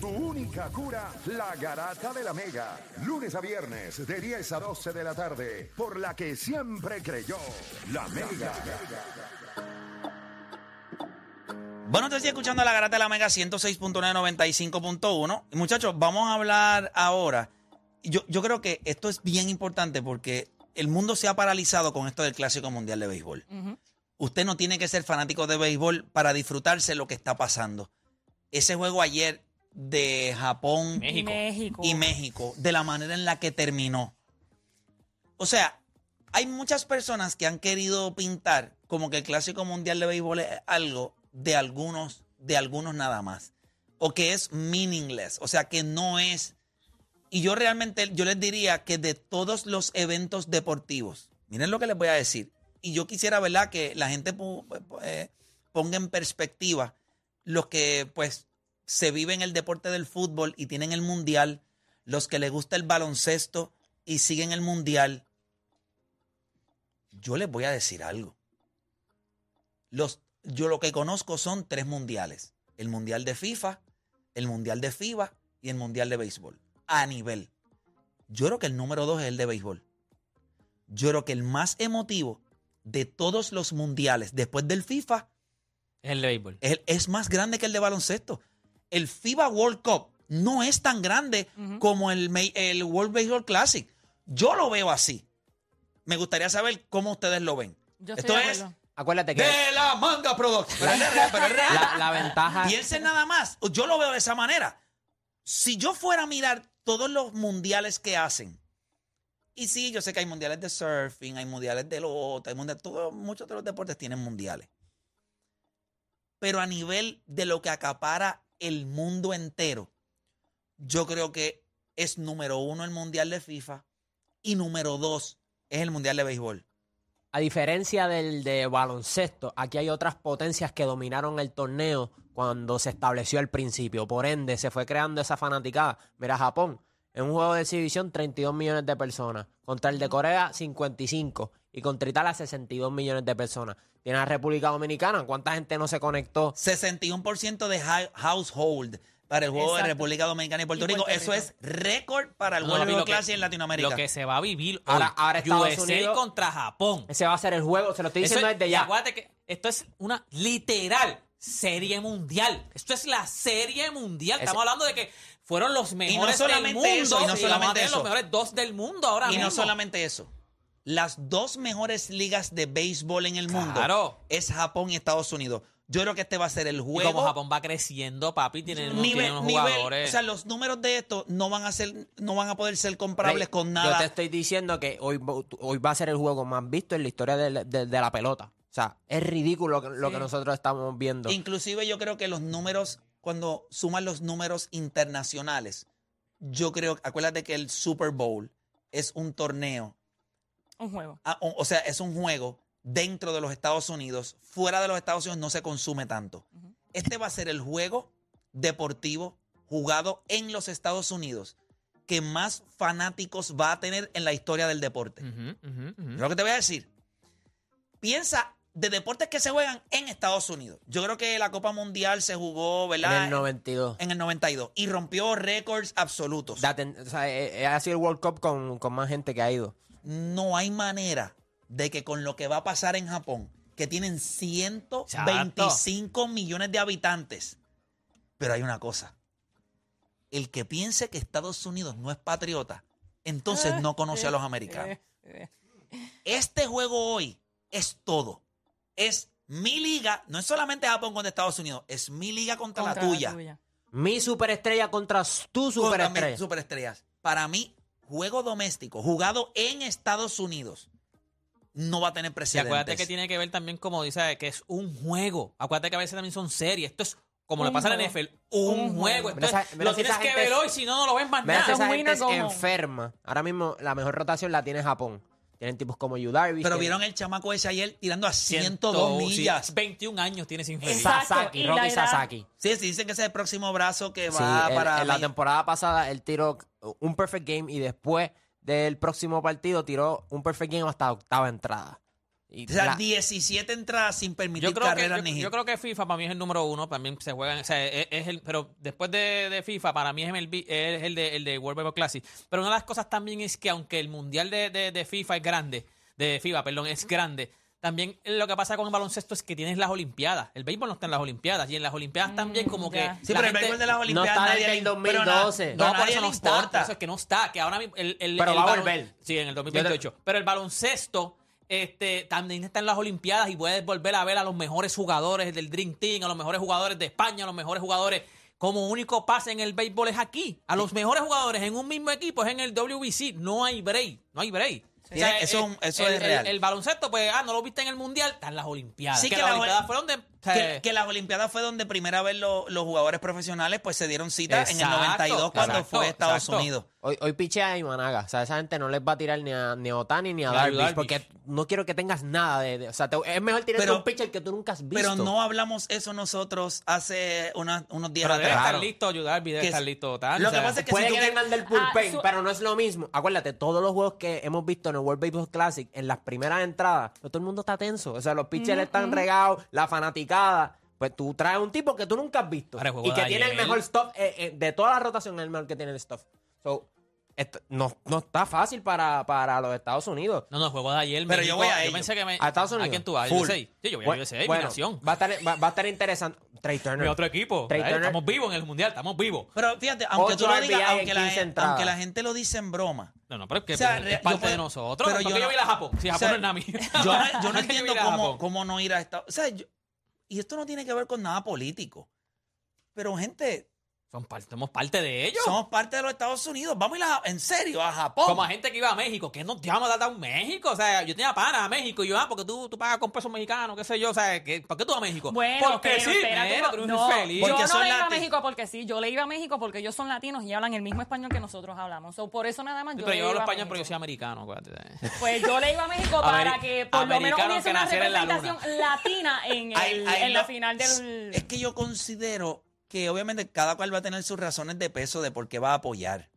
Tu única cura, la garata de la mega. Lunes a viernes, de 10 a 12 de la tarde, por la que siempre creyó, la mega. Bueno, te estoy escuchando la garata de la Mega 106.995.1. Y muchachos, vamos a hablar ahora. Yo, yo creo que esto es bien importante porque el mundo se ha paralizado con esto del Clásico Mundial de Béisbol. Usted no tiene que ser fanático de béisbol para disfrutarse lo que está pasando. Ese juego ayer de Japón Y México. y México, de la manera en la que terminó. O sea, hay muchas personas que han querido pintar como que el Clásico Mundial de Béisbol es algo de algunos, de algunos nada más. O que es meaningless. O sea, que no es. Y yo realmente, yo les diría que de todos los eventos deportivos, miren lo que les voy a decir. Y yo quisiera, ¿verdad?, que la gente eh, ponga en perspectiva los que, pues, se vive en el deporte del fútbol y tienen el mundial, los que les gusta el baloncesto y siguen el mundial. Yo les voy a decir algo. Los, yo lo que conozco son tres mundiales. El mundial de FIFA, el mundial de FIBA y el mundial de béisbol. A nivel. Yo creo que el número dos es el de béisbol. Yo creo que el más emotivo de todos los mundiales después del FIFA Es el de béisbol. es, es más grande que el de baloncesto. El FIBA World Cup no es tan grande como el, el World Baseball Classic. Yo lo veo así. Me gustaría saber cómo ustedes lo ven. Yo Esto es. Acuérdate que de la manga production. Pero es real, pero es real. la, la ventaja. Piensen nada más. Yo lo veo de esa manera. Si yo fuera a mirar todos los mundiales que hacen, y sí, yo sé que hay mundiales de surfing, hay mundiales de lota, hay mundiales, todo, muchos de los deportes tienen mundiales. Pero a nivel de lo que acapara el mundo entero, yo creo que es número uno el mundial de FIFA y número dos es el mundial de béisbol. A diferencia del de baloncesto, aquí hay otras potencias que dominaron el torneo cuando se estableció al principio. Por ende, se fue creando esa fanaticada. Mira, Japón, en un juego de exhibición, 32 millones de personas. Contra el de Corea, 55. Y contra Italia, 62 millones de personas. Tiene la República Dominicana. ¿Cuánta gente no se conectó? 61% de hou- household para el juego de. República Dominicana y Puerto, Y Rico. Eso es récord para el No, lo que- Classic en Latinoamérica. Lo que se va a vivir Ahora- ahora Estados USA Unidos- contra Japón. Ese va a ser el juego, se lo estoy diciendo es- desde y ya. acuérdate que esto es una literal serie mundial. Esto es la serie mundial. Estamos hablando de que fueron los mejores solamente del mundo. eso, y no solamente a eso. los mejores dos del mundo ahora y mismo. no solamente eso. Las dos mejores ligas de béisbol en el mundo Claro. es Japón y Estados Unidos. Yo creo que este va a ser el Y juego. como Japón va creciendo, papi, tiene, nivel, tiene unos nivel- jugadores. o sea, los números de esto no van a ser, no van a poder ser comparables Rey, con Yo nada. te estoy diciendo que hoy, hoy va a ser el juego más visto en la historia de, de- de la pelota. O sea, es ridículo lo que, lo que nosotros estamos viendo. Inclusive yo creo que los números, cuando suman los números internacionales, yo creo, acuérdate que el Super Bowl es un torneo, Un juego. ah, o, o sea, es un juego dentro de los Estados Unidos, fuera de los Estados Unidos no se consume tanto. Este va a ser el juego deportivo jugado en los Estados Unidos que más fanáticos va a tener en la historia del deporte. Ujú. Lo que te voy a decir. Piensa de deportes que se juegan en Estados Unidos. Yo creo que la Copa Mundial se jugó, en ¿verdad? el 92. En el 92 y rompió récords absolutos. Date- o sea, eh, eh, ha sido el World Cup con, con más gente que ha ido. No hay manera de que con lo que va a pasar en Japón, que tienen 125 millones de habitantes, pero hay una cosa. El que piense que Estados Unidos no es patriota, entonces no conoce a los americanos. Este juego hoy es todo. Es mi liga, no es solamente Japón contra Estados Unidos, es mi liga contra, contra la tuya. Mi superestrella contra tu Contra superestrella. mis superestrellas. Para mí, juego doméstico, jugado en Estados Unidos, no va a tener Y precedentes. acuérdate que tiene que ver también, como dice, que es un juego. Acuérdate que a veces también son series. Esto es como le pasa en la. NFL, un, Un juego. esa- lo si tienes que gente ver es- hoy, si no, no lo ves más Mira, nada. si esa gente es enferma. Ahora mismo la mejor rotación la tiene Japón. Tienen tipos como Yu Darvish. Pero vieron el chamaco ese ayer tirando a 102 102 sí, millas. 21 años tiene sin feliz. Exacto, Sasaki, y la Rocky edad- Sasaki. Sí, sí, dicen que ese es el próximo brazo que Sí, va él- para... en la temporada pasada él tiró un perfect game y después del próximo partido tiró un perfect game hasta octava entrada. Y O sea, la- 17 entradas sin permitir Yo creo, que, carreras yo, ni yo hit. creo que FIFA para mí es el número uno, también se juega, o sea, es, es el, pero después de, de FIFA para mí es el, es el de, el de World Baseball Classic. Pero una de las cosas también es que aunque el mundial de, de- de FIFA es grande, de FIFA, perdón, es grande, también lo que pasa con el baloncesto es que tienes las Olimpiadas. El béisbol no está en las Olimpiadas y en las Olimpiadas también como que. Sí, pero el béisbol de las no Olimpiadas está nadie le- el pero na- 2012. No, No, a por nadie eso le no está. importa. Por eso es que no está. Que ahora mismo el, el- Pero el va a volver. Sí, en el 2028. Pero el baloncesto este, también está en las Olimpiadas y puedes volver a ver a los mejores jugadores del Dream Team, a los mejores jugadores de España, a los mejores jugadores. Como único pase en el béisbol es aquí. A los mejores jugadores en un mismo equipo es en el WBC. No hay break. No hay break. Sí, eso- eso el, es real. El, el baloncesto, pues, ah, no lo viste en el mundial, está en las Olimpiadas. Sí, que, que las la- Olimpiadas fueron de. O sea, Que, que las Olimpiadas fue donde primera vez lo- los jugadores profesionales pues se dieron cita en el Exacto, 92 cuando exacto, fue a Estados exacto. Unidos. Hoy, hoy pichea a Imanaga. O sea, esa gente no les va a tirar ni a, ni a Otani ni a a Darvish, Darvish. porque no quiero que tengas nada de... de- o sea, te- es mejor tirar Pero- un pitcher que tú nunca has visto. Pero no hablamos eso nosotros hace una- unos días pero debe atrás. estar listo ayudar, debe Que estar es- listo. Tal, lo o que pasa es que Puede si que del bullpen, Ah, su- pero no es lo mismo. Acuérdate, todos los juegos que hemos visto en el World Baseball Classic, en las primeras entradas, todo el mundo está tenso. O sea, los pitchers están regados, la fanaticada. Pues tú traes un tipo que tú nunca has visto. Ahora, el Y que tiene el ayer- mejor stuff. eh, eh, de toda la rotación, el mejor que tiene el stuff. So, esto- no, no está fácil para, para los Estados Unidos. No, no, el juego de ayer. Pero yo México, voy a ello. pensé que me. ¿A Estados Unidos? quién tú vas? Full. USA. Sí, yo voy a Bueno, USA, mi bueno, nación. va, a estar, va, va a estar interesante. Trey Turner. Mi otro equipo. Trey. Turner. Estamos vivos en el mundial, estamos vivos. Pero fíjate, aunque tú Ocho lo digas, aunque la, 15 gen- entradas. aunque la gente lo dice en broma. No, no, pero es que O sea, es parte yo puedo- de nosotros. pero ¿Por yo yo no- voy a ir a Japón? Si o Japón sea, no es nada mío. Yo no, yo no ¿Por qué entiendo a a cómo, cómo no ir a Estados O sea, yo- y esto no tiene que ver con nada político. Pero, gente, Son parte- somos parte de ellos. somos parte de los Estados Unidos. Vamos a ir a, en serio a Japón. Como a gente que iba a México, que nos llama a dar un México. O sea, yo tenía pana a México y yo, ah, porque tú, tú pagas con pesos mexicanos, qué sé yo. O sea, ¿qué- ¿por qué tú vas a México? Bueno, porque pero sí, espérate, tú no, infeliz. Porque yo no le iba a México porque sí, yo le iba a México porque ellos son latinos y hablan el mismo español que nosotros hablamos. So, por eso nada más Sí, yo pero le yo iba hablo a español, pero yo soy americano, acuérdate. Pues yo le iba a México para que por lo menos hubiese que una naciera en la representación latina en, el- la lo- final del... Es que yo considero que obviamente cada cual va a tener sus razones de peso de por qué va a apoyar.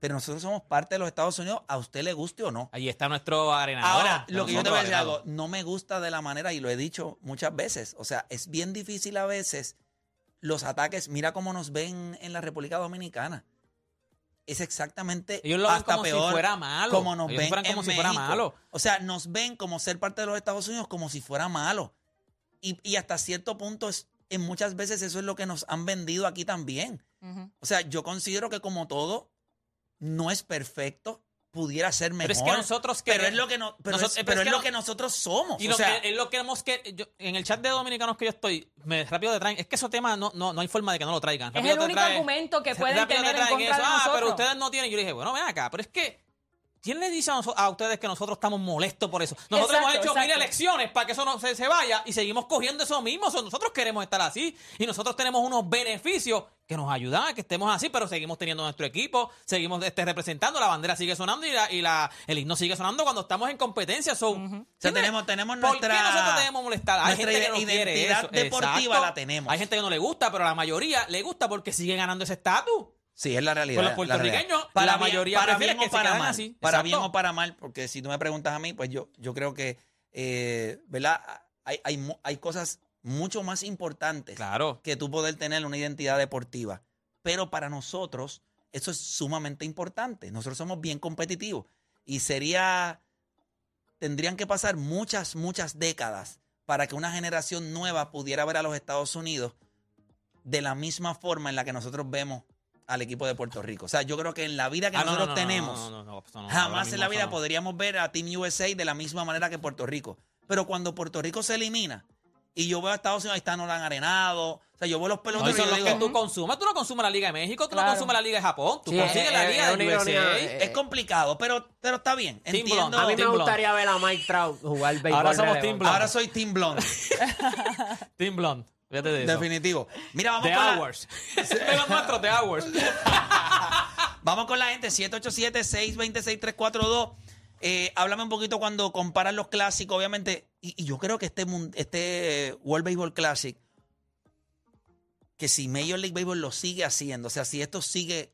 Pero nosotros somos parte de los Estados Unidos, a usted le guste o no. Ahí está nuestro arenador. Ahora, lo que yo te voy a decir algo, no me gusta de la manera, y lo he dicho muchas veces, o sea, es bien difícil a veces los ataques, mira cómo nos ven en la República Dominicana. Es exactamente Ellos lo ven hasta como si peor fuera malo. como nos Ellos ven como en si fuera malo. O sea, nos ven como ser parte de los Estados Unidos como si fuera malo. Y, y hasta cierto punto, es, en muchas veces eso es lo que nos han vendido aquí también. O sea, yo considero que como todo, no es perfecto, pudiera ser mejor. Pero es que nosotros pero queremos- es lo que no, pero nosotros- es, pero pero es es que lo que nosotros somos. Y o lo sea, que, es lo que hemos que yo- en el chat de dominicanos que yo estoy, me rápido te traen, es que esos temas no, no, no hay forma de que no lo traigan. Es el único traen- argumento que pueden tener en contra de Ah, pero ustedes no tienen. Yo le dije, bueno, ven acá, pero es que ¿Quién le dice a, a ustedes que nosotros estamos molestos por eso? Nosotros Exacto, hemos hecho mil exacto. elecciones para que eso no se, se vaya y seguimos cogiendo eso mismo. So, nosotros queremos estar así y nosotros tenemos unos beneficios que nos ayudan a que estemos así, pero seguimos teniendo nuestro equipo, seguimos este, representando, la bandera sigue sonando y, la, y la, el himno sigue sonando cuando estamos en competencia. So, O sea, ¿entiendes? tenemos, tenemos ¿Por nuestra. qué nosotros debemos molestar? Hay gente que no quiere eso. deportiva Exacto. la tenemos. Hay gente que no le gusta, pero a la mayoría le gusta porque sigue ganando ese estatus. Sí, es la realidad. Con los la puertorriqueños, la bien- mayoría para bien o para mal. así. Para Exacto. bien o para mal, porque si tú me preguntas a mí, pues yo, yo creo que, eh, ¿verdad? Hay, hay, hay cosas mucho más importantes Claro. que tú poder tener una identidad deportiva. Pero para nosotros, eso es sumamente importante. Nosotros somos bien competitivos. Y sería. Tendrían que pasar muchas, muchas décadas para que una generación nueva pudiera ver a los Estados Unidos de la misma forma en la que nosotros vemos al equipo de Puerto Rico. O sea, yo creo que en la vida que Ah, no, no, nosotros no, no, tenemos, no, no, no, no, jamás en la vida no. podríamos ver a Team USA de la misma manera que Puerto Rico. Pero cuando Puerto Rico se elimina y yo veo a Estados Unidos, ahí está Nolan Arenado, o sea, yo veo los No, peloteros eso y es yo lo digo, que tú consumes. Tú no consumes la Liga de México, tú no consumes la Liga de Japón, tú Sí, consigues es- la es- Liga de una USA. eh, es complicado, pero, pero está bien. Team Entiendo. A mí me Team gustaría ver a Mike Trout jugar béisbol. Ahora somos. Team Blonde. Ahora soy Team Blonde, Team Blonde. Fíjate de eso. definitivo. Mira, vamos The con, la, Hours. de los nuestros, The Hours. vamos con la gente, 787-626-342. Eh, háblame un poquito cuando comparan los clásicos, obviamente, y, y yo creo que este, mun- este World Baseball Classic, que si Major League Baseball lo sigue haciendo, o sea, si esto sigue,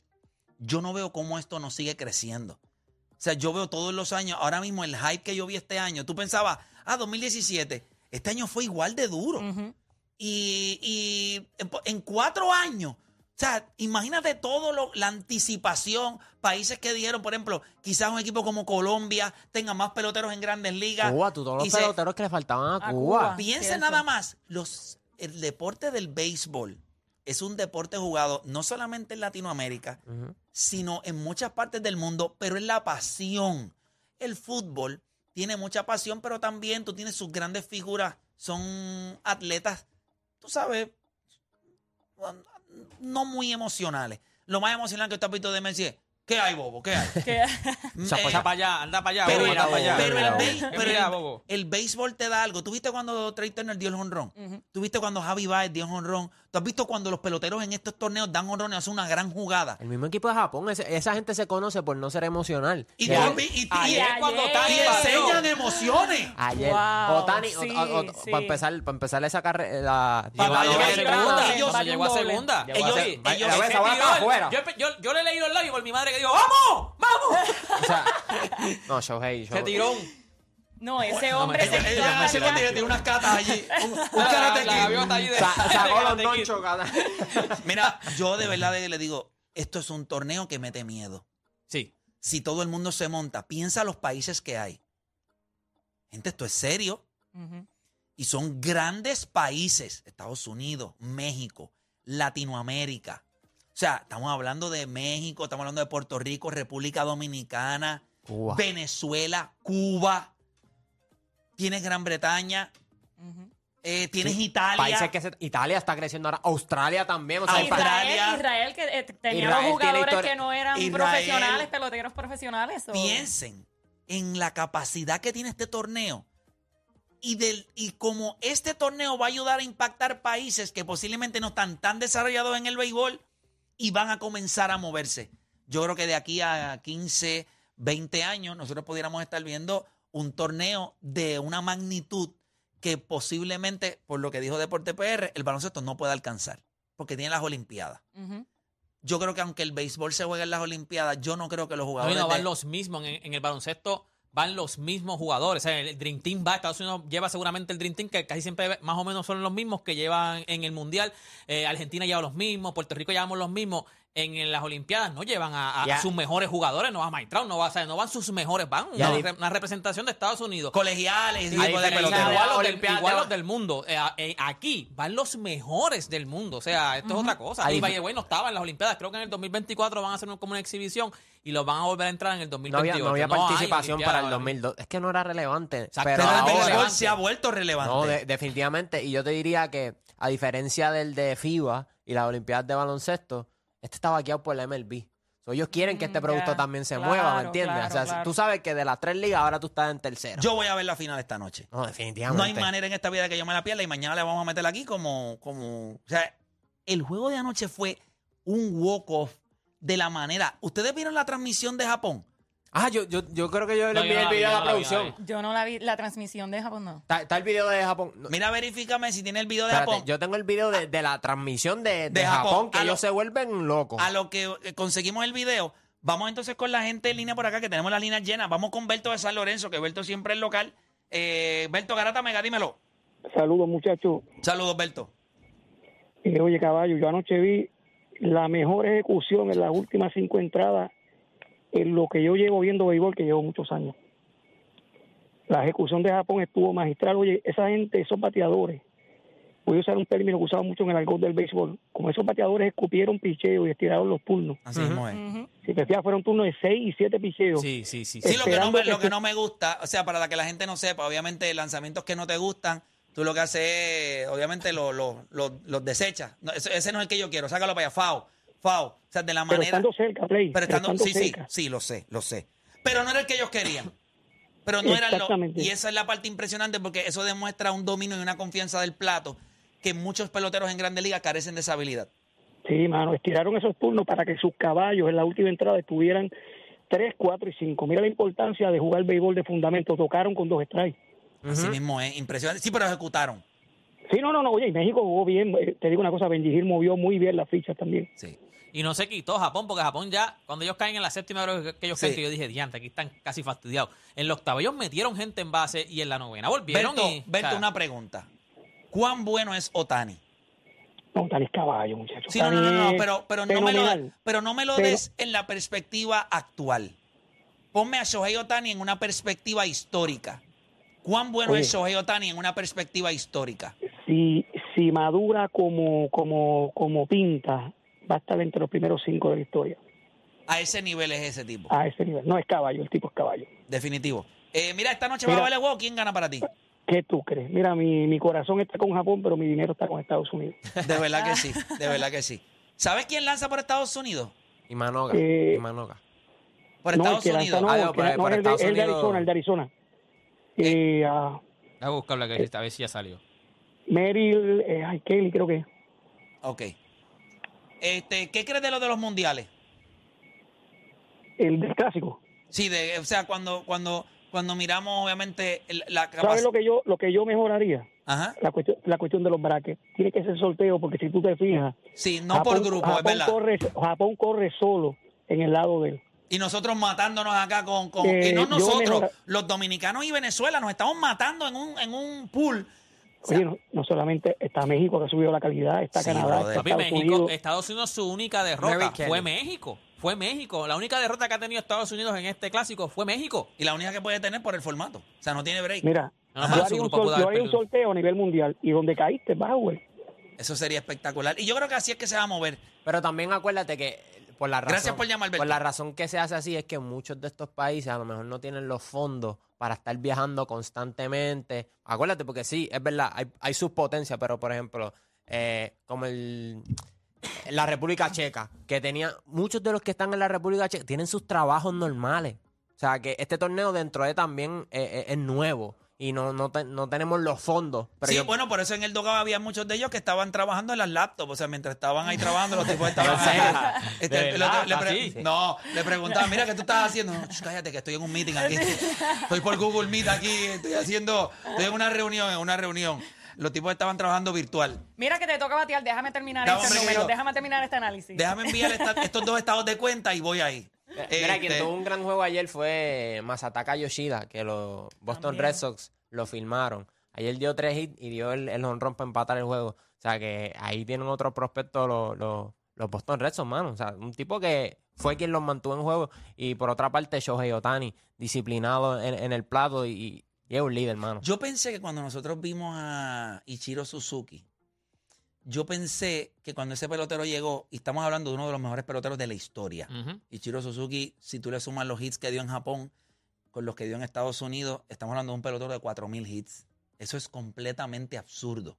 yo no veo cómo esto no sigue creciendo. O sea, yo veo todos los años, ahora mismo el hype que yo vi este año, tú pensabas, ah, 2017, este año fue igual de duro. Ujú. Y, y en, cuatro años, o sea, imagínate todo lo, la anticipación, países que dieron, por ejemplo, quizás un equipo como Colombia tenga más peloteros en grandes ligas. Cuba, tú todos los se- peloteros que le faltaban a A Cuba. Cuba. Piensa Cierto. nada más, los, el deporte del béisbol es un deporte jugado no solamente en Latinoamérica, sino en muchas partes del mundo, pero es la pasión. El fútbol tiene mucha pasión, pero también tú tienes sus grandes figuras, son atletas, tú sabes, no muy emocionales. Lo más emocional que tú has visto de Messi es, ¿qué hay, Bobo? ¿Qué hay? Que- O sea, Eh, pues, Anda para allá, anda para allá, pero, bobo, anda para allá. pero el, béis- Eh, pero el- el béisbol te da algo. ¿Tú viste cuando Trey Turner dio el honrón? Ujú. ¿Tú viste cuando Javi Baez dio honrón? ¿Tú has visto cuando los peloteros en estos torneos dan honrón y hacen una gran jugada? El mismo equipo de Japón, ese- esa gente se conoce por no ser emocional. Y, Que- tú y- y- Ayer y- cuando ayer. Tani y batió. enseñan emociones. Ayer, Wow, Otani, sí, sí. para empezar, para empezar esa carrera, Llegó, Para llegó a llegar a segunda, segunda, ellos, ellos- llegó a segunda. Llegó a Ellos, se- ellos, la ellos- vez ahora afuera. yo, yo, yo le he leído el labio por mi madre que dijo, ¡vamos! ¡Vamos! o sea, no, Shohei, Se Shohei. tiró un... No, ese hombre se quitó la unas catas allí. Un, un karate de- sacó los gana. Mira, yo de verdad le digo, esto es un torneo que mete miedo. Sí. Si todo el mundo se monta, piensa los países que hay. Gente, esto es serio. Y son grandes países. Estados Unidos, México, Latinoamérica. O sea, estamos hablando de México, estamos hablando de Puerto Rico, República Dominicana, Cuba. Venezuela, Cuba. Tienes Gran Bretaña, Ujú. eh, tienes Sí, Italia. Países que se- Italia está creciendo ahora, Australia también, o sea, Australia. pa- Israel, Israel que eh, tenía Israel jugadores historia- que no eran Israel. profesionales, peloteros profesionales. Piensen en la capacidad que tiene este torneo y, del, y como este torneo va a ayudar a impactar países que posiblemente no están tan desarrollados en el béisbol y van a comenzar a moverse. Yo creo que de aquí a 15, 20 años nosotros pudiéramos estar viendo un torneo de una magnitud que posiblemente, por lo que dijo Deporte PR, el baloncesto no puede alcanzar, porque tiene las Olimpiadas. Yo creo que aunque el béisbol se juegue en las Olimpiadas, yo no creo que los jugadores... no van los mismos. En, en el baloncesto van los mismos jugadores. O sea, el Dream Team va. Estados Unidos lleva seguramente el Dream Team, que casi siempre más o menos son los mismos que llevan en el Mundial. Eh, Argentina lleva los mismos. Puerto Rico llevamos los mismos. En, en las Olimpiadas no llevan a, a sus mejores jugadores. No va Mike Trout, no va, o sea, no van sus mejores. Van una, di- re- una representación de Estados Unidos. colegiales, A tipo de Igual los, del, Olimpiada- igual los del mundo. Eh, eh, aquí van los mejores del mundo. O sea, esto es otra cosa. Ahí way, no estaba en las Olimpiadas. Creo que en el 2024 van a hacer una- como una exhibición y los van a volver a entrar en el no 2028. había, no había participación para el ahora. 2002. Es que no era relevante. Exacto. Pero Pero el ahora- relevante. se ha vuelto relevante. No, de- definitivamente. Y yo te diría que, a diferencia del de FIBA y las Olimpiadas de baloncesto, este está vaqueado por la MLB. So, ellos quieren que este Mm, producto también se Claro, mueva, ¿me entiendes? claro, o sea, claro. tú sabes que de las tres ligas ahora tú estás en tercera. Yo voy a ver la final esta noche. no, definitivamente. No hay manera en esta vida que yo me la pierda y mañana le vamos a meter aquí como, como, o sea, el juego de anoche fue un walk-off de la manera. ¿Ustedes vieron la transmisión de Japón? Ah, yo, yo, yo creo que yo le No, envié yo no el la vi, video yo a no la la vi, no la producción. Yo no la vi, la transmisión de Japón no. Está, está el video de Japón. No, Mira, verifícame si tiene el video de espérate, Japón. yo tengo el video de, de la transmisión de, de De Japón, Japón. que A lo- ellos se vuelven locos. A lo que eh, conseguimos el video, vamos entonces con la gente en línea por acá, que tenemos las líneas llenas. Vamos con Berto de San Lorenzo, que Berto siempre es local. Eh, Berto Garata Mega, dímelo. Saludos, muchachos. Saludos, Berto. Eh, oye, caballo, yo anoche vi la mejor ejecución en las últimas cinco entradas en lo que yo llevo viendo béisbol, que llevo muchos años. La ejecución de Japón estuvo magistral. Oye, esa gente, esos bateadores, voy a usar un término que usaba mucho en el argot del béisbol, como esos bateadores escupieron picheo y estiraron los turnos. Así mismo es. Si te fijas, fueron turnos de seis y siete picheos. Sí, sí, sí. Sí, lo que, no me, que lo que se- no me gusta, o sea, para que la gente no sepa, obviamente lanzamientos que no te gustan, tú lo que haces es, obviamente, los lo, lo- los desechas. No, ese, ese no es el que yo quiero, sácalo para allá, FAO, O sea, de la Pero manera... estando cerca, Play. Pero estando, sí, sí, cerca. sí, lo sé, lo sé. Pero no era el que ellos querían. Pero no era lo, y esa es la parte impresionante porque eso demuestra un dominio y una confianza del plato que muchos peloteros en Grandes Ligas carecen de esa habilidad. Sí, mano, estiraron esos turnos para que sus caballos en la última entrada estuvieran 3, 4 y 5. Mira la importancia de jugar béisbol de fundamento. Tocaron con dos strikes. Así mismo es, impresionante. Sí, pero ejecutaron. Sí, no, no, no. Oye, y México jugó bien. Eh, Te digo una cosa, Benjigil movió muy bien las fichas también. Sí. Y no se quitó Japón, porque Japón ya, cuando ellos caen en la séptima, creo que- ellos Sí. caen, que yo dije, diante, aquí están casi fastidiados. En la octava ellos metieron gente en base y en la novena volvieron Berto, y... Berto, o sea, una pregunta. ¿Cuán bueno es Otani? No, tal es caballo, muchachos. Sí, no, no, no, no, pero, pero, no me lo, pero no me lo Pero- des en la perspectiva actual. Ponme a Shohei Otani en una perspectiva histórica. ¿Cuán bueno Oye. es Shohei Otani en una perspectiva histórica? Si, si madura como, como, como pinta, va a estar entre los primeros cinco de la historia. A ese nivel es ese tipo. A ese nivel. No es caballo, el tipo es caballo. Definitivo. Eh, mira, esta noche va a Mira. valer huevo. ¿Quién gana para ti? ¿Qué tú crees? Mira, mi, mi corazón está con Japón, pero mi dinero está con Estados Unidos. De verdad que sí, de verdad que sí. ¿Sabes quién lanza por Estados Unidos? Y Manoga. Eh, y Manoga. Por Estados Unidos. no, Ah, el digo, que por- no, por es el de, Estados el de Unidos. Arizona, el de Arizona. Eh, ah, Voy a buscarla que a ver si ya salió. Merrill, eh, ay, Kelly creo que es. Ok. Este, ¿Qué crees de lo de los mundiales? el del clásico. Sí, de, o sea, cuando, cuando, cuando miramos, obviamente, el- la ¿Sabes lo que yo lo que yo mejoraría? Ajá. La cuestión, la cuestión de los brackets. Tiene que ser sorteo porque si tú te fijas, Sí, no por Japón- grupo, es Japón verdad. corre, Japón corre solo en el lado de él. Y nosotros matándonos acá con... con Eh, y no nosotros, los dominicanos y Venezuela, nos estamos matando en un, en un pool. Oye, no, no solamente está México que ha subido la calidad, está Sí, Canadá, está Papi, Estados México, Unidos. Estados Unidos su única derrota fue México. Fue México. La única derrota que ha tenido Estados Unidos en este clásico fue México. y la única que puede tener por el formato. O sea, no tiene break. Mira, Ajá, yo haría, un, sol- sorteo a nivel mundial y donde caíste, jugar. Eso sería espectacular. Y yo creo que así es que se va a mover. Pero también acuérdate que por la razón, Gracias por llamar, Alberto. por la razón que se hace así es que muchos de estos países a lo mejor no tienen los fondos para estar viajando constantemente. Acuérdate, porque sí, es verdad, hay, hay sus potencias, pero por ejemplo, eh, como el la República Checa, que tenía muchos de los que están en la República Checa tienen sus trabajos normales. O sea, que este torneo dentro de también eh, eh, es nuevo y no, no, te- no tenemos los fondos. Pero sí, yo- bueno, por eso en el Dogado había muchos de ellos que estaban trabajando en las laptops. O sea, mientras estaban ahí trabajando, los tipos estaban. Este, ¿De le- verdad? le pre- ¿Así? No, le preguntaban, mira, ¿qué tú estás haciendo? Ch, cállate, que estoy en un meeting aquí. Estoy por Google Meet aquí, estoy haciendo, estoy en una reunión, en una reunión. Los tipos estaban trabajando virtual. Mira que te toca batear, déjame terminar Dame, este número, déjame terminar este análisis. Déjame enviar esta- estos dos estados de cuenta y voy ahí. Mira, quien Este, tuvo un gran juego ayer fue Masataka Yoshida, que los Boston También. Red Sox lo filmaron. Ayer dio tres hits y dio el, el honrón para empatar el juego. O sea que ahí tienen otro prospecto los, los, los Boston Red Sox, mano. O sea, un tipo que fue quien los mantuvo en juego. Y por otra parte, Shohei Otani, disciplinado en, en el plato y, y es un líder, mano. Yo pensé que cuando nosotros vimos a Ichiro Suzuki, yo pensé que cuando ese pelotero llegó, y estamos hablando de uno de los mejores peloteros de la historia. Ichiro Suzuki, si tú le sumas los hits que dio en Japón con los que dio en Estados Unidos, estamos hablando de un pelotero de 4.000 hits. Eso es completamente absurdo.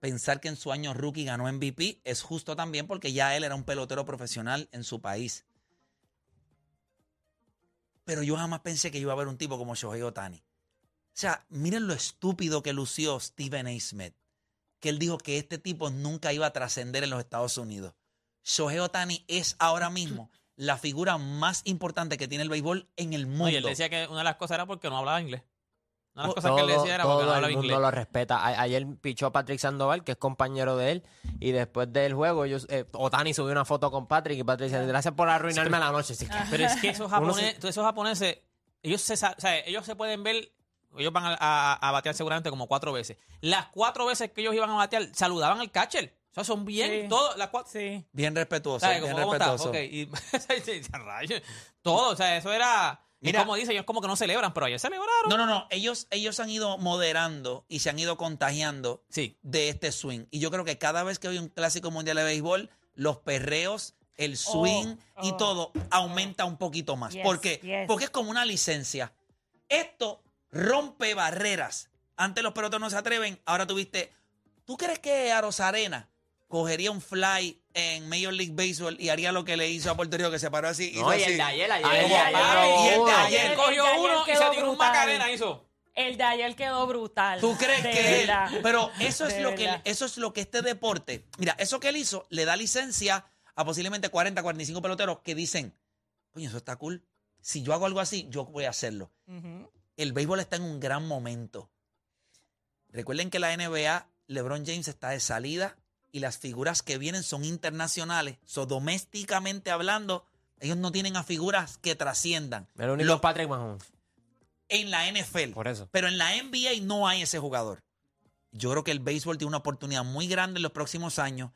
Pensar que en su año rookie ganó MVP es justo también porque ya él era un pelotero profesional en su país. Pero yo jamás pensé que iba a haber un tipo como Shohei Otani. O sea, miren lo estúpido que lució Stephen A. Smith. Que él dijo que este tipo nunca iba a trascender en los Estados Unidos. Shohei Otani es ahora mismo la figura más importante que tiene el béisbol en el mundo. No, y él decía que una de las cosas era porque no hablaba inglés. Una de las Oh, cosas que él Todo- decía era porque no todo hablaba el mundo inglés. lo respeta. A- ayer pichó Patrick Sandoval, que es compañero de él, y después del juego, ellos, eh, Otani subió una foto con Patrick y Patrick dice, gracias por arruinarme la noche. Pero es que esos japoneses, todos esos japoneses, ellos se, o sea, ellos se pueden ver, ellos van a, a- a batear seguramente como cuatro veces. Las cuatro veces que ellos iban a batear, saludaban al catcher. O sea, son bien, Sí. todos, las cuatro. Sí. Bien respetuoso, ¿sabes? bien ¿Cómo, cómo está? respetuoso. Ok, y rayos, todo, o sea, eso era, Mira. y como dicen, ellos como que no celebran, pero ayer celebraron. No, no, no. Ellos, ellos han ido moderando y se han ido contagiando Sí. de este swing. Y yo creo que cada vez que hay un clásico mundial de béisbol, los perreos, el swing y oh. todo aumenta un poquito más. Yes, ¿Por qué? yes. Porque es como una licencia. Esto rompe barreras. Antes los peloteros no se atreven. Ahora tuviste. ¿Tú crees que Arena cogería un fly en Major League Baseball y haría lo que le hizo a Puerto Rico, que se paró así? hizo No, y así? el de ayer, ayer, ayer, "Ay, y el de uno". ayer. Él cogió El de ayer uno y se tiró un macarena, hizo. El de ayer quedó brutal. ¿Tú crees De que él-. Pero eso es De lo que eso es lo que este deporte, mira, eso que él hizo le da licencia a posiblemente 40, 45 peloteros que dicen, "Coño, eso está cool. Si yo hago algo así, yo voy a hacerlo." Ujú. El béisbol está en un gran momento. Recuerden que la NBA, LeBron James está de salida y las figuras que vienen son internacionales. So, domésticamente hablando, ellos no tienen a figuras que trasciendan. El único Lo- Patrick Mahomes. en la NFL. Por eso. Pero en la NBA no hay ese jugador. Yo creo que el béisbol tiene una oportunidad muy grande en los próximos años.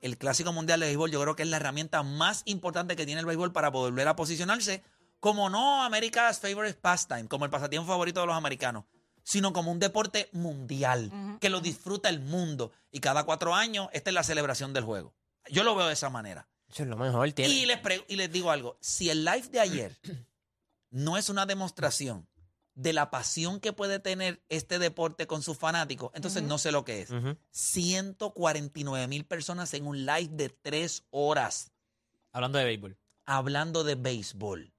El Clásico Mundial de Béisbol yo creo que es la herramienta más importante que tiene el béisbol para volver a posicionarse como no America's favorite pastime, como el pasatiempo favorito de los americanos, sino como un deporte mundial, que lo disfruta el mundo. Y cada cuatro años, esta es la celebración del juego. Yo lo veo de esa manera. Eso es lo mejor. Tiene. Y les, pre- y les digo algo, si el live de ayer no es una demostración de la pasión que puede tener este deporte con sus fanáticos, entonces no sé lo que es. Ujú. 149 mil personas en un live de tres horas Hablando de béisbol. hablando de béisbol.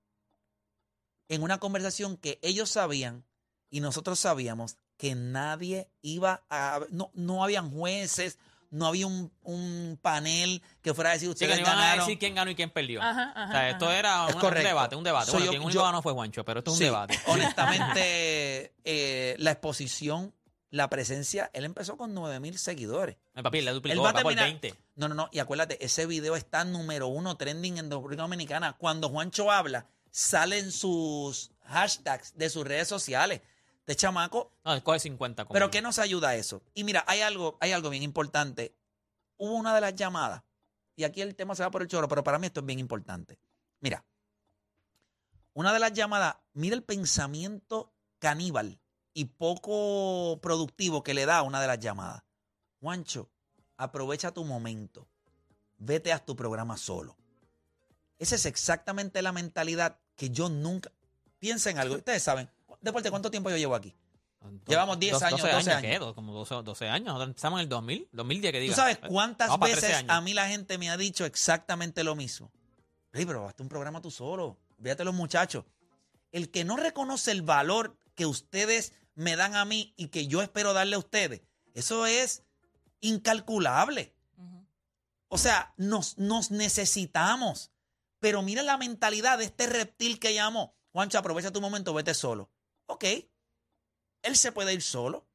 En una conversación que ellos sabían y nosotros sabíamos que nadie iba a... No, no habían jueces, no había un, un panel que fuera a decir Sí, ustedes que no iban a ganaron. decir quién ganó y quién perdió. Ajá, ajá, o sea, esto era Es una- un debate, un debate. So, bueno, yo- quien único yo- ganó fue Juancho, pero esto es un Sí, debate. Honestamente, eh, la exposición, la presencia, él empezó con 9 mil seguidores. El papi le Él duplicó, va a va por terminar- 20. No, no, no. Y acuérdate, ese video está número uno trending en República Dominicana. Cuando Juancho habla, salen sus hashtags de sus redes sociales. De chamaco. No, él coge 50. Como Pero ¿qué nos ayuda a eso? Y mira, hay algo, hay algo bien importante. Hubo una de las llamadas, y aquí el tema se va por el chorro, pero para mí esto es bien importante. Mira, una de las llamadas, mira el pensamiento caníbal y poco productivo que le da a una de las llamadas. Juancho, aprovecha tu momento. Vete a tu programa solo. Esa es exactamente la mentalidad que yo nunca... Piensen algo. Ustedes saben, Deporte, ¿cuánto tiempo yo llevo aquí? Llevamos 10 Dos- años, 12 años. ¿qué? Dos- Como 12, 12 años. Nosotros empezamos en el 2000, 2010 que diga. ¿Tú sabes cuántas Vamos para 13 veces años. a mí la gente me ha dicho exactamente lo mismo? Pero hazte un programa tú solo. Fíjate los muchachos. El que no reconoce el valor que ustedes me dan a mí y que yo espero darle a ustedes, eso es incalculable. O sea, nos, nos necesitamos. Pero mira la mentalidad de este reptil que llamó. Juancho, aprovecha tu momento, vete solo. Ok. Él se puede ir solo.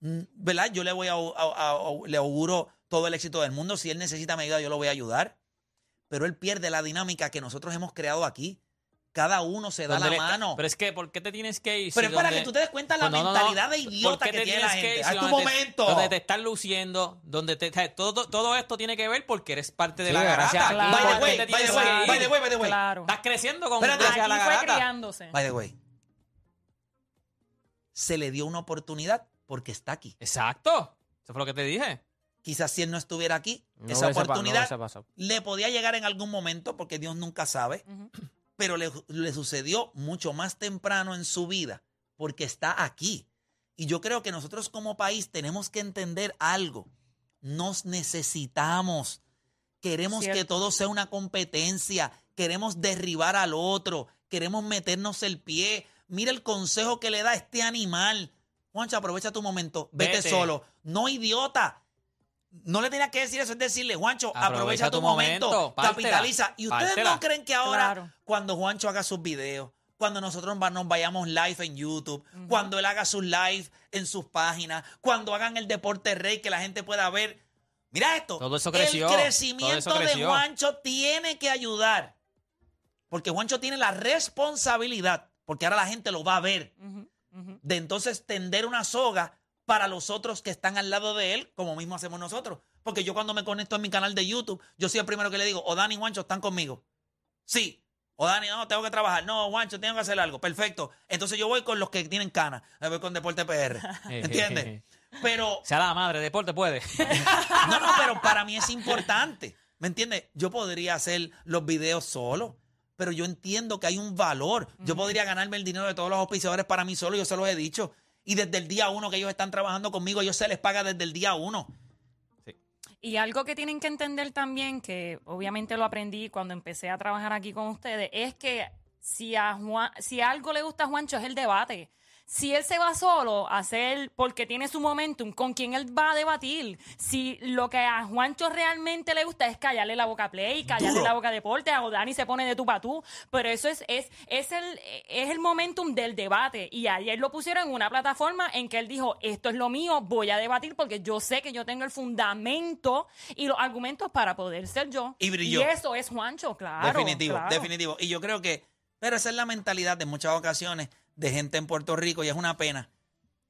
Mm, ¿Verdad? Yo le voy a, a- a- a- le auguro todo el éxito del mundo. Si él necesita mi ayuda, yo lo voy a ayudar. Pero él pierde la dinámica que nosotros hemos creado aquí. Cada uno se da ¿Dónde la le- mano. Pero es que, ¿por qué te tienes que ir? Pero si es para donde- que tú te des cuenta la Pues no, no, no. mentalidad de ¿Por idiota qué que te tiene la tienes que gente. ir ¡Haz si tu donde te- momento! Donde te están luciendo, donde te, todo, todo esto tiene que ver porque eres parte de Sí, la garata. a- Claro. By the. Estás creciendo con Espérate, la Aquí fue garata. criándose. By the way. Se le dio una oportunidad porque está aquí. Exacto. Eso fue lo que te dije. Quizás si él no estuviera aquí, No esa hubiese pa- no oportunidad le podía llegar en algún momento porque Dios nunca sabe, pero le, le sucedió mucho más temprano en su vida porque está aquí. Y yo creo que nosotros como país tenemos que entender algo. Nos necesitamos. Queremos que todo sea una competencia. Queremos derribar al otro. Queremos meternos el pie. Mira el consejo que le da este animal. Juancho, aprovecha tu momento. Vete, Vete. solo. No, idiota. No le tenía que decir eso, es decirle, Juancho, aprovecha, Aprovecha tu, tu momento, momento, pártela, capitaliza. Y ustedes pártela. no creen que ahora, Claro. cuando Juancho haga sus videos, cuando nosotros nos vayamos live en YouTube, cuando él haga sus live en sus páginas, cuando hagan el deporte rey que la gente pueda ver. Mira esto. Todo eso creció, El crecimiento eso de. Juancho tiene que ayudar. Porque Juancho tiene la responsabilidad, porque ahora la gente lo va a ver, de entonces tender una soga para los otros que están al lado de él, como mismo hacemos nosotros. Porque yo cuando me conecto en mi canal de YouTube, yo soy el primero que le digo, o Dani y Juancho están conmigo. Sí. O Dani, no, tengo que trabajar. No, Juancho, tengo que hacer algo. Perfecto. Entonces yo voy con los que tienen canas. Me voy con Deporte PR. ¿Entiendes? Pero, Sea la madre, deporte puede. no, no, pero para mí es importante. ¿Me entiendes? Yo podría hacer los videos solo, pero yo entiendo que hay un valor. Yo podría ganarme el dinero de todos los auspiciadores para mí solo, yo se los he dicho. Y desde el día uno que ellos están trabajando conmigo, ellos se les paga desde el día uno. Y algo que tienen que entender también, que obviamente lo aprendí cuando empecé a trabajar aquí con ustedes, es que si a Juan, si algo le gusta a Juancho es el debate. Si él se va solo a hacer, porque tiene su momentum, ¿con quién él va a debatir? Si lo que a Juancho realmente le gusta es callarle la boca a Play, callarle Duro. la boca a Deporte, a Dani se pone de tú para tú, pero eso es, es, es, el, es el momentum del debate. Y ayer lo pusieron en una plataforma en que él dijo, esto es lo mío, voy a debatir porque yo sé que yo tengo el fundamento y los argumentos para poder ser yo. Y brilló. eso es Juancho, claro. definitivo, claro. definitivo. Y yo creo que, pero esa es la mentalidad de muchas ocasiones de gente en Puerto Rico y es una pena.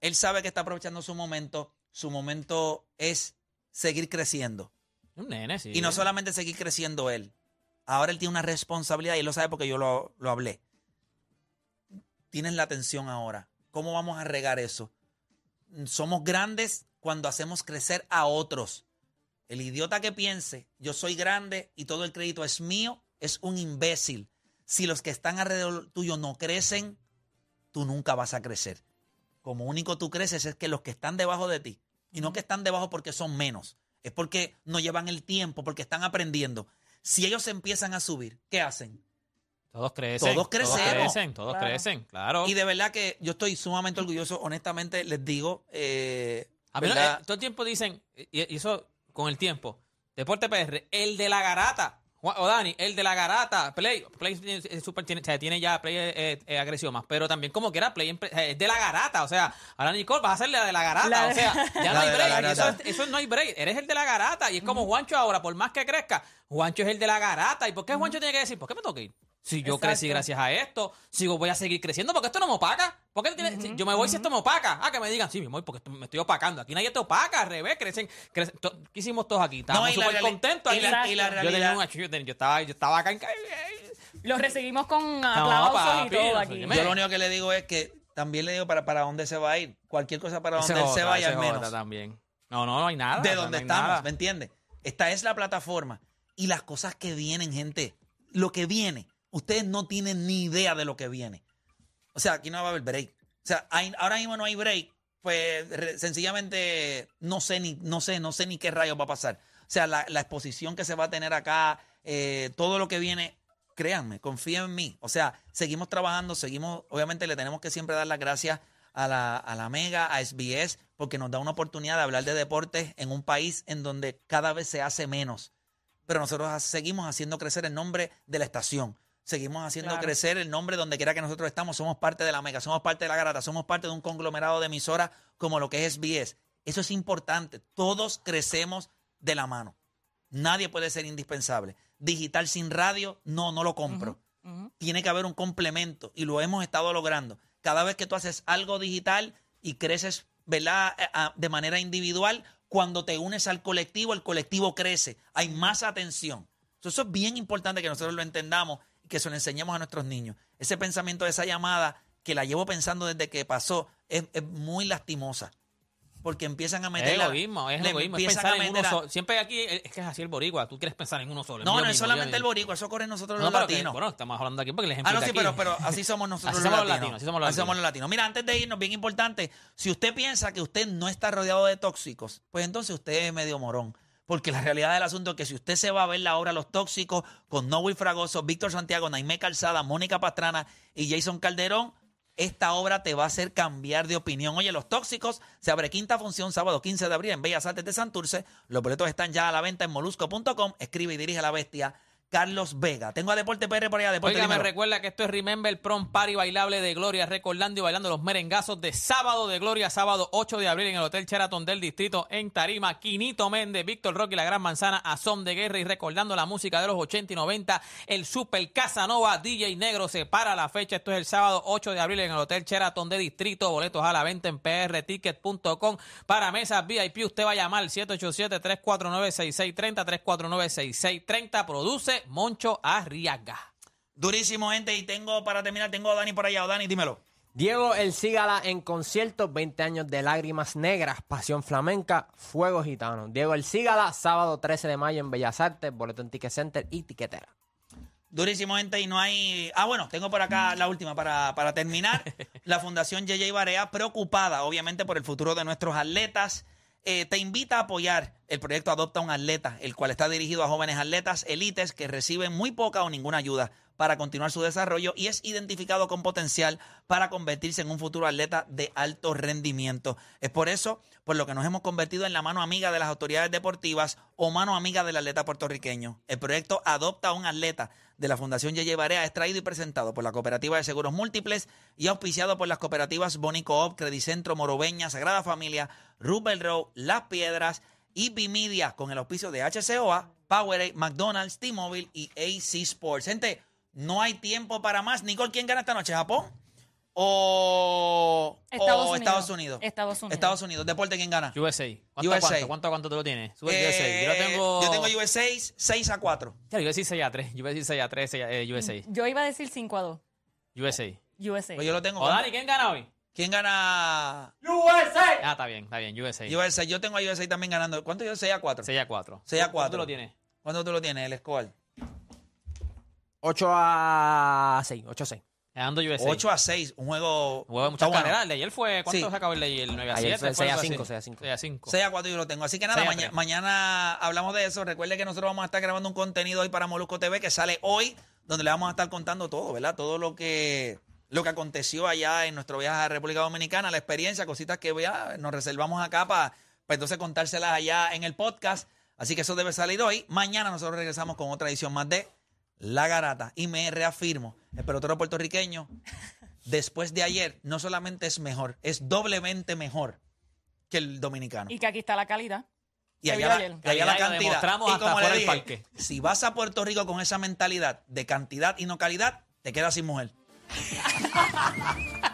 Él sabe que está aprovechando su momento. Su momento es seguir creciendo. Un nene, sí. Y no solamente seguir creciendo él. Ahora él tiene una responsabilidad y él lo sabe porque yo lo, lo hablé. Tienes la atención ahora. ¿Cómo vamos a regar eso? Somos grandes cuando hacemos crecer a otros. El idiota que piense, yo soy grande y todo el crédito es mío, es un imbécil. Si los que están alrededor tuyo no crecen, tú nunca vas a crecer. Como único tú creces es que los que están debajo de ti, y no que están debajo porque son menos, es porque no llevan el tiempo, porque están aprendiendo. Si ellos empiezan a subir, ¿qué hacen? Todos crecen. Todos crecemos. Todos crecen, todos Claro. crecen, claro. Y de verdad que yo estoy sumamente orgulloso, honestamente les digo, eh, A mí eh, todo el tiempo dicen, y eso con el tiempo, Deporte PR, el de la garata. O Dani, el de la garata, Play, Play tiene, es super, tiene, o sea, tiene ya Play eh, eh, agresión más, pero también como quiera Play empre- eh, es de la garata, o sea, ahora Nicole vas a ser la de la garata, La o sea, ya no hay break, eso no hay break, eres el de la garata y es como Juancho ahora, por más que crezca, Juancho es el de la garata, ¿y por qué Juancho tiene que decir, por qué me tengo que ir? Si yo Exacto. crecí gracias a esto, sigo voy a seguir creciendo porque esto no me opaca. ¿Por qué tiene- si yo me voy si esto me opaca? Ah, que me digan, sí, me voy porque esto- me estoy opacando. Aquí nadie te opaca, al revés, crecen. crecen to- ¿Qué hicimos todos aquí? Estábamos la súper contentos. y la- y la yo, tenía realidad- un yo, tenía- yo estaba, yo estaba acá en... Lo recibimos con aplausos papi, y todo no aquí. Yo lo único que le digo es que también le digo para, para dónde se va a ir. Cualquier cosa para Ese donde él se vaya al menos. también. No, no, no hay nada. de donde no estamos, nada. ¿me entiendes? Esta es la plataforma. Y las cosas que vienen, gente, lo que viene, ustedes no tienen ni idea de lo que viene. O sea, aquí no va a haber break. O sea, ahora mismo no hay break. Pues sencillamente no sé ni, no sé, no sé ni qué rayos va a pasar. O sea, la, exposición que se va a tener acá, eh, todo lo que viene, créanme, confíen en mí. O sea, seguimos trabajando, seguimos, obviamente le tenemos que siempre dar las gracias a la, a la Mega, a SBS, porque nos da una oportunidad de hablar de deportes en un país en donde cada vez se hace menos. Pero nosotros seguimos haciendo crecer el nombre de la estación. Seguimos haciendo Claro. crecer el nombre donde quiera que nosotros estamos. Somos parte de la Mega, somos parte de la Garata, somos parte de un conglomerado de emisoras como lo que es SBS. Eso es importante. Todos crecemos de la mano. Nadie puede ser indispensable. Digital sin radio, no, no lo compro. Tiene que haber un complemento y lo hemos estado logrando. Cada vez que tú haces algo digital y creces, ¿verdad? Eh, ah, De manera individual, cuando te unes al colectivo, el colectivo crece. Hay más atención. So, Eso es bien importante que nosotros lo entendamos que se lo enseñemos a nuestros niños. Ese pensamiento de esa llamada, que la llevo pensando desde que pasó, es, es muy lastimosa. Porque empiezan a meter. Es egoísmo, es egoísmo, es pensar en uno solo. Siempre aquí, eh, es que es así el boricua, tú quieres pensar en uno solo. No, no es solamente el boricua, eso corre nosotros No, los latinos. bueno, estamos hablando aquí porque el ejemplo Ah, no, sí, pero, pero así somos nosotros Así los somos los latinos. así somos los latinos. Mira, antes de irnos, bien importante, si usted piensa que usted no está rodeado de tóxicos, pues entonces usted es medio morón. Porque la realidad del asunto es que si usted se va a ver la obra Los Tóxicos con Noel Fragoso, Víctor Santiago, Naimé Calzada, Mónica Pastrana y Jason Calderón, esta obra te va a hacer cambiar de opinión. Oye, Los Tóxicos se abre quinta función sábado 15 de abril en Bellas Artes de Santurce. Los boletos están ya a la venta en molusco.com. Escribe y dirige la bestia Carlos Vega. Tengo a Deporte PR por allá. Deporte Oiga, me recuerda que esto es Remember Prom Party bailable de Gloria, recordando y bailando los merengazos de sábado de Gloria, sábado 8 de abril en el Hotel Sheraton del Distrito en Tarima. Quinito Méndez, Víctor Roque y la Gran Manzana, Asom de Guerra y recordando la música de los 80 y 90. El Super Casanova DJ Negro se para la fecha. Esto es el sábado 8 de abril en el Hotel Sheraton de Distrito. Boletos a la venta en prticket.com. Para mesas VIP, usted va a llamar al 787-349-6630, 349-6630. Produce Moncho Arriaga. Durísimo, gente. Y tengo, para terminar, tengo a Dani por allá. Dani, dímelo. Diego El Cigala en concierto, 20 años de lágrimas negras, pasión flamenca, fuego gitano. Diego El Cigala, sábado 13 de mayo en Bellas Artes, boleto en Ticket Center y tiquetera. Durísimo, gente. Y no hay. Ah, bueno, tengo por acá la última para, para terminar. La Fundación JJ Barea, preocupada, obviamente, por el futuro de nuestros atletas. Eh, te invita a apoyar el proyecto Adopta un Atleta, el cual está dirigido a jóvenes atletas élites que reciben muy poca o ninguna ayuda para continuar su desarrollo y es identificado con potencial para convertirse en un futuro atleta de alto rendimiento. Es por eso por lo que nos hemos convertido en la mano amiga de las autoridades deportivas o mano amiga del atleta puertorriqueño. El proyecto Adopta un atleta de la Fundación Yeye Barea es traído y presentado por la Cooperativa de Seguros Múltiples y auspiciado por las cooperativas Bonico Op, Credicentro, Moroveña, Sagrada Familia, Rubel Road, Las Piedras y Media con el auspicio de HCOA, Powerade, McDonald's, T-Mobile y AC Sports. Gente, no hay tiempo para más. Nicole, ¿quién gana esta noche? ¿Japón? ¿O Estados o Unidos. Estados Unidos? Estados Unidos. Estados Unidos. ¿Deporte quién gana? USA. ¿Cuánto, USA. cuánto, cuánto, cuánto tú lo tienes? Sube Eh, USA. Yo tengo. yo tengo USA 6 a 4. Ya, yo iba a decir 6 a 3. Yo iba a decir 6 a 3, eh, USA. Yo iba a decir 5 a 2. USA. USA. Pues yo lo tengo. O Dani, ¿quién gana hoy? ¿Quién gana? Ah, está bien, está bien. USA. USA. Yo tengo a USA también ganando. ¿Cuánto yo? 6 a 4. 6 a 4. 6 a ¿Cuánto 4. tú lo tienes? ¿Cuánto tú lo tienes, el score? 8 a 6, 8 a 6. Ganando USA. 8 a 6. Un juego. Hubo muchas está bueno. carreras. El de ayer fue. ¿Cuánto Sí. se acabó el de ayer? 9 a Ayer 7. fue 6 a 5, 6 a 5. 6 a 5. 6 a 4 yo lo tengo. Así que nada, 6 a maña- 3. mañana hablamos de eso. Recuerde que nosotros vamos a estar grabando un contenido hoy para Molusco TV que sale hoy, donde le vamos a estar contando todo, ¿verdad? Todo lo que lo que aconteció allá en nuestro viaje a República Dominicana, la experiencia, cositas que ya nos reservamos acá para entonces contárselas allá en el podcast. Así que eso debe salir hoy. Mañana nosotros regresamos con otra edición más de La Garata. Y me reafirmo, el pelotero puertorriqueño, después de ayer, no solamente es mejor, es doblemente mejor que el dominicano. Y que aquí está la calidad. Y allá, la, y allá la cantidad. Y hasta como le dije, parque. si vas a Puerto Rico con esa mentalidad de cantidad y no calidad, te quedas sin mujer.